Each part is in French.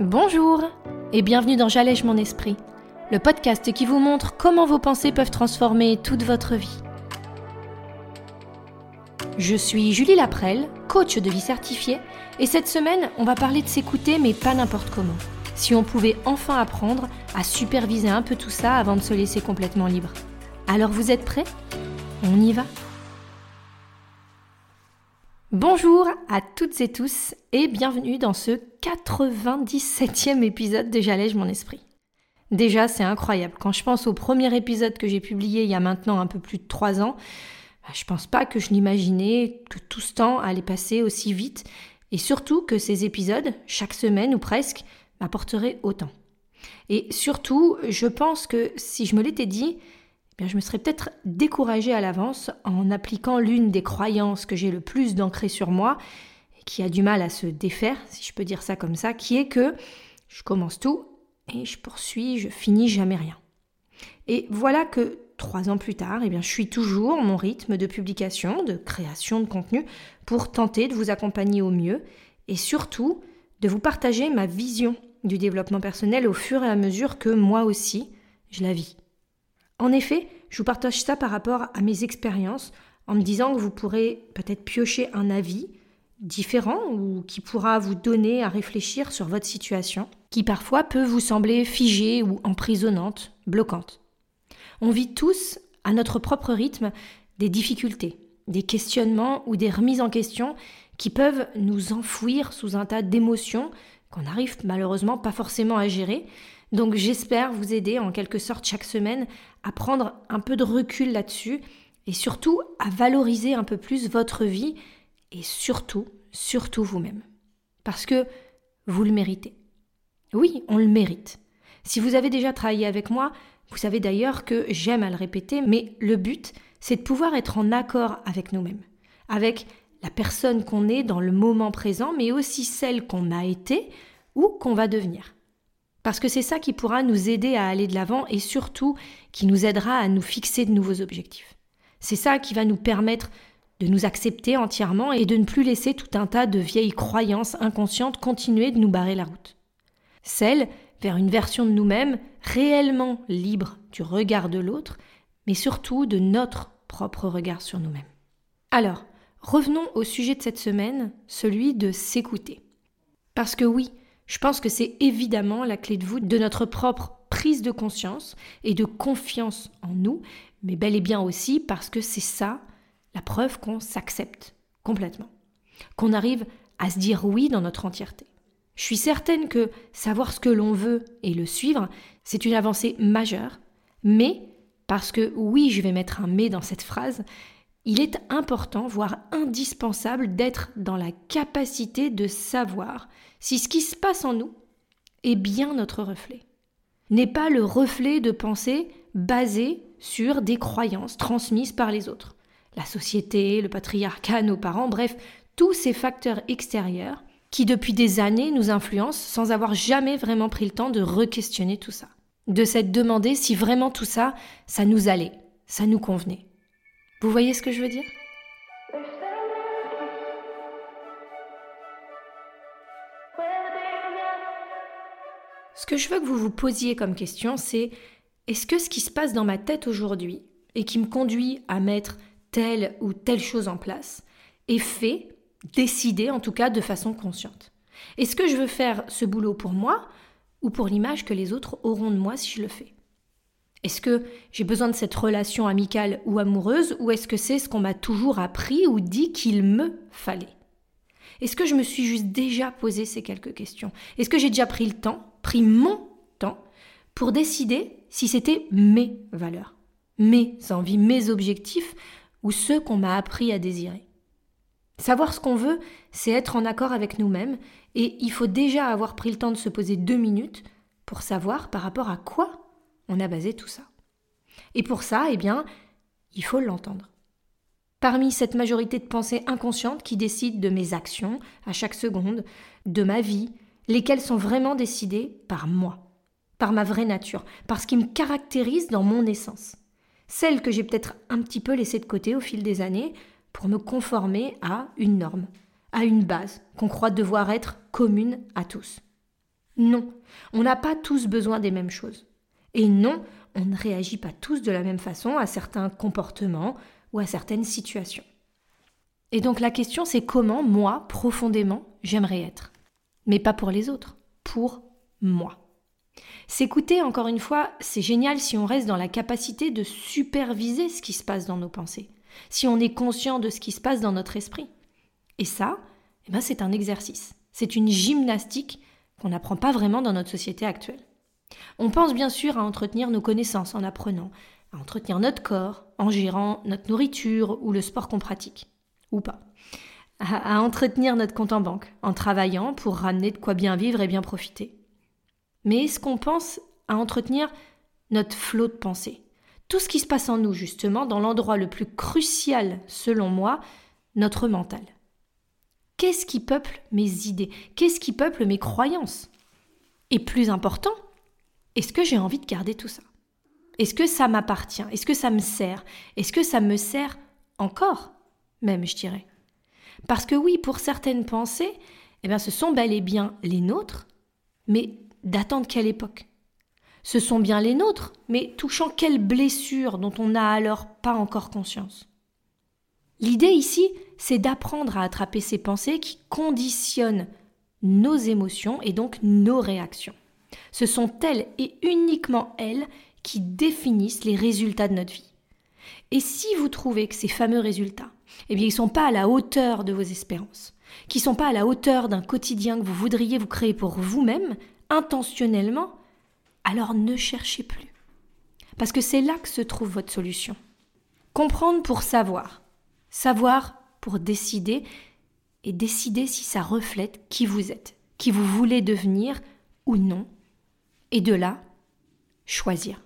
Bonjour et bienvenue dans J'allège mon esprit, le podcast qui vous montre comment vos pensées peuvent transformer toute votre vie. Je suis Julie Laprelle, coach de vie certifiée, et cette semaine, on va parler de s'écouter, mais pas n'importe comment. Si on pouvait enfin apprendre à superviser un peu tout ça avant de se laisser complètement libre. Alors vous êtes prêts? On y va? Bonjour à toutes et tous et bienvenue dans ce 97e épisode de J'allège mon esprit. Déjà, c'est incroyable. Quand je pense au premier épisode que j'ai publié il y a maintenant un peu plus de 3 ans, bah, je pense pas que je l'imaginais que tout ce temps allait passer aussi vite et surtout que ces épisodes, chaque semaine ou presque, m'apporteraient autant. Et surtout, je pense que si je me l'étais dit, eh je me serais peut-être découragée à l'avance en appliquant l'une des croyances que j'ai le plus d'ancrées sur moi et qui a du mal à se défaire, si je peux dire ça comme ça, qui est que je commence tout et je poursuis, je finis jamais rien. Et voilà que trois ans plus tard, eh bien, je suis toujours mon rythme de publication, de création de contenu pour tenter de vous accompagner au mieux et surtout de vous partager ma vision du développement personnel au fur et à mesure que moi aussi je la vis. En effet, je vous partage ça par rapport à mes expériences en me disant que vous pourrez peut-être piocher un avis différent ou qui pourra vous donner à réfléchir sur votre situation, qui parfois peut vous sembler figée ou emprisonnante, bloquante. On vit tous, à notre propre rythme, des difficultés, des questionnements ou des remises en question qui peuvent nous enfouir sous un tas d'émotions qu'on n'arrive malheureusement pas forcément à gérer, donc j'espère vous aider en quelque sorte chaque semaine à prendre un peu de recul là-dessus et surtout à valoriser un peu plus votre vie et surtout, surtout vous-même. Parce que vous le méritez. Oui, on le mérite. Si vous avez déjà travaillé avec moi, vous savez d'ailleurs que j'aime à le répéter, mais le but, c'est de pouvoir être en accord avec nous-mêmes, avec la personne qu'on est dans le moment présent, mais aussi celle qu'on a été ou qu'on va devenir. Parce que c'est ça qui pourra nous aider à aller de l'avant et surtout qui nous aidera à nous fixer de nouveaux objectifs. C'est ça qui va nous permettre de nous accepter entièrement et de ne plus laisser tout un tas de vieilles croyances inconscientes continuer de nous barrer la route. Celle vers une version de nous-mêmes réellement libre du regard de l'autre, mais surtout de notre propre regard sur nous-mêmes. Alors, revenons au sujet de cette semaine, celui de s'écouter. Parce que oui, je pense que c'est évidemment la clé de voûte de notre propre prise de conscience et de confiance en nous, mais bel et bien aussi parce que c'est ça la preuve qu'on s'accepte complètement, qu'on arrive à se dire oui dans notre entièreté. Je suis certaine que savoir ce que l'on veut et le suivre, c'est une avancée majeure, mais parce que oui, je vais mettre un mais dans cette phrase, il est important, voire indispensable, d'être dans la capacité de savoir si ce qui se passe en nous est bien notre reflet. N'est pas le reflet de pensée basé sur des croyances transmises par les autres. La société, le patriarcat, nos parents, bref, tous ces facteurs extérieurs qui depuis des années nous influencent sans avoir jamais vraiment pris le temps de re-questionner tout ça. De s'être demandé si vraiment tout ça, ça nous allait, ça nous convenait. Vous voyez ce que je veux dire? Ce que je veux que vous vous posiez comme question, c'est est-ce que ce qui se passe dans ma tête aujourd'hui et qui me conduit à mettre telle ou telle chose en place est fait, décidé en tout cas de façon consciente? Est-ce que je veux faire ce boulot pour moi ou pour l'image que les autres auront de moi si je le fais? Est-ce que j'ai besoin de cette relation amicale ou amoureuse ou est-ce que c'est ce qu'on m'a toujours appris ou dit qu'il me fallait? Est-ce que je me suis juste déjà posé ces quelques questions? Est-ce que j'ai déjà pris le temps, pris mon temps, pour décider si c'était mes valeurs, mes envies, mes objectifs ou ceux qu'on m'a appris à désirer? Savoir ce qu'on veut, c'est être en accord avec nous-mêmes et il faut déjà avoir pris le temps de se poser deux minutes pour savoir par rapport à quoi on a basé tout ça. Et pour ça, eh bien, il faut l'entendre. Parmi cette majorité de pensées inconscientes qui décident de mes actions à chaque seconde, de ma vie, lesquelles sont vraiment décidées par moi, par ma vraie nature, par ce qui me caractérise dans mon essence. Celles que j'ai peut-être un petit peu laissées de côté au fil des années pour me conformer à une norme, à une base qu'on croit devoir être commune à tous. Non, on n'a pas tous besoin des mêmes choses. Et non, on ne réagit pas tous de la même façon à certains comportements ou à certaines situations. Et donc la question c'est comment moi, profondément, j'aimerais être. Mais pas pour les autres, pour moi. S'écouter, encore une fois, c'est génial si on reste dans la capacité de superviser ce qui se passe dans nos pensées, si on est conscient de ce qui se passe dans notre esprit. Et ça, eh ben, c'est un exercice, c'est une gymnastique qu'on n'apprend pas vraiment dans notre société actuelle. On pense bien sûr à entretenir nos connaissances en apprenant, à entretenir notre corps, en gérant notre nourriture ou le sport qu'on pratique, ou pas, à, entretenir notre compte en banque, en travaillant pour ramener de quoi bien vivre et bien profiter. Mais est-ce qu'on pense à entretenir notre flot de pensée? Tout ce qui se passe en nous, justement, dans l'endroit le plus crucial, selon moi, notre mental. Qu'est-ce qui peuple mes idées? Qu'est-ce qui peuple mes croyances? Et plus important, est-ce que j'ai envie de garder tout ça? Est-ce que ça m'appartient? Est-ce que ça me sert? Est-ce que ça me sert encore Même, je dirais? Parce que oui, pour certaines pensées, eh bien, ce sont bel et bien les nôtres, mais datant de quelle époque? Ce sont bien les nôtres, mais touchant quelle blessure dont on n'a alors pas encore conscience? L'idée ici, c'est d'apprendre à attraper ces pensées qui conditionnent nos émotions et donc nos réactions. Ce sont elles et uniquement elles qui définissent les résultats de notre vie. Et si vous trouvez que ces fameux résultats, eh bien, ils ne sont pas à la hauteur de vos espérances, qui ne sont pas à la hauteur d'un quotidien que vous voudriez vous créer pour vous-même, intentionnellement, alors ne cherchez plus. Parce que c'est là que se trouve votre solution. Comprendre pour savoir. Savoir pour décider et décider si ça reflète qui vous êtes, qui vous voulez devenir ou non. Et de là, choisir.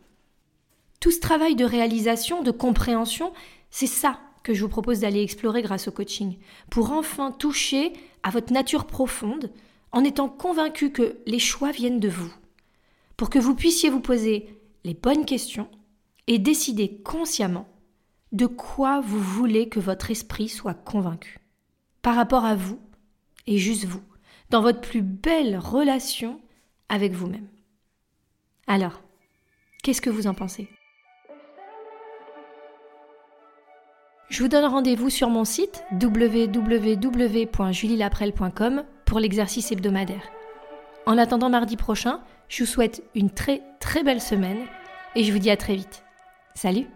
Tout ce travail de réalisation, de compréhension, c'est ça que je vous propose d'aller explorer grâce au coaching, pour enfin toucher à votre nature profonde, en étant convaincu que les choix viennent de vous, pour que vous puissiez vous poser les bonnes questions et décider consciemment de quoi vous voulez que votre esprit soit convaincu, par rapport à vous et juste vous, dans votre plus belle relation avec vous-même. Alors, qu'est-ce que vous en pensez? Je vous donne rendez-vous sur mon site www.julielaprel.com pour l'exercice hebdomadaire. En attendant mardi prochain, je vous souhaite une très très belle semaine et je vous dis à très vite. Salut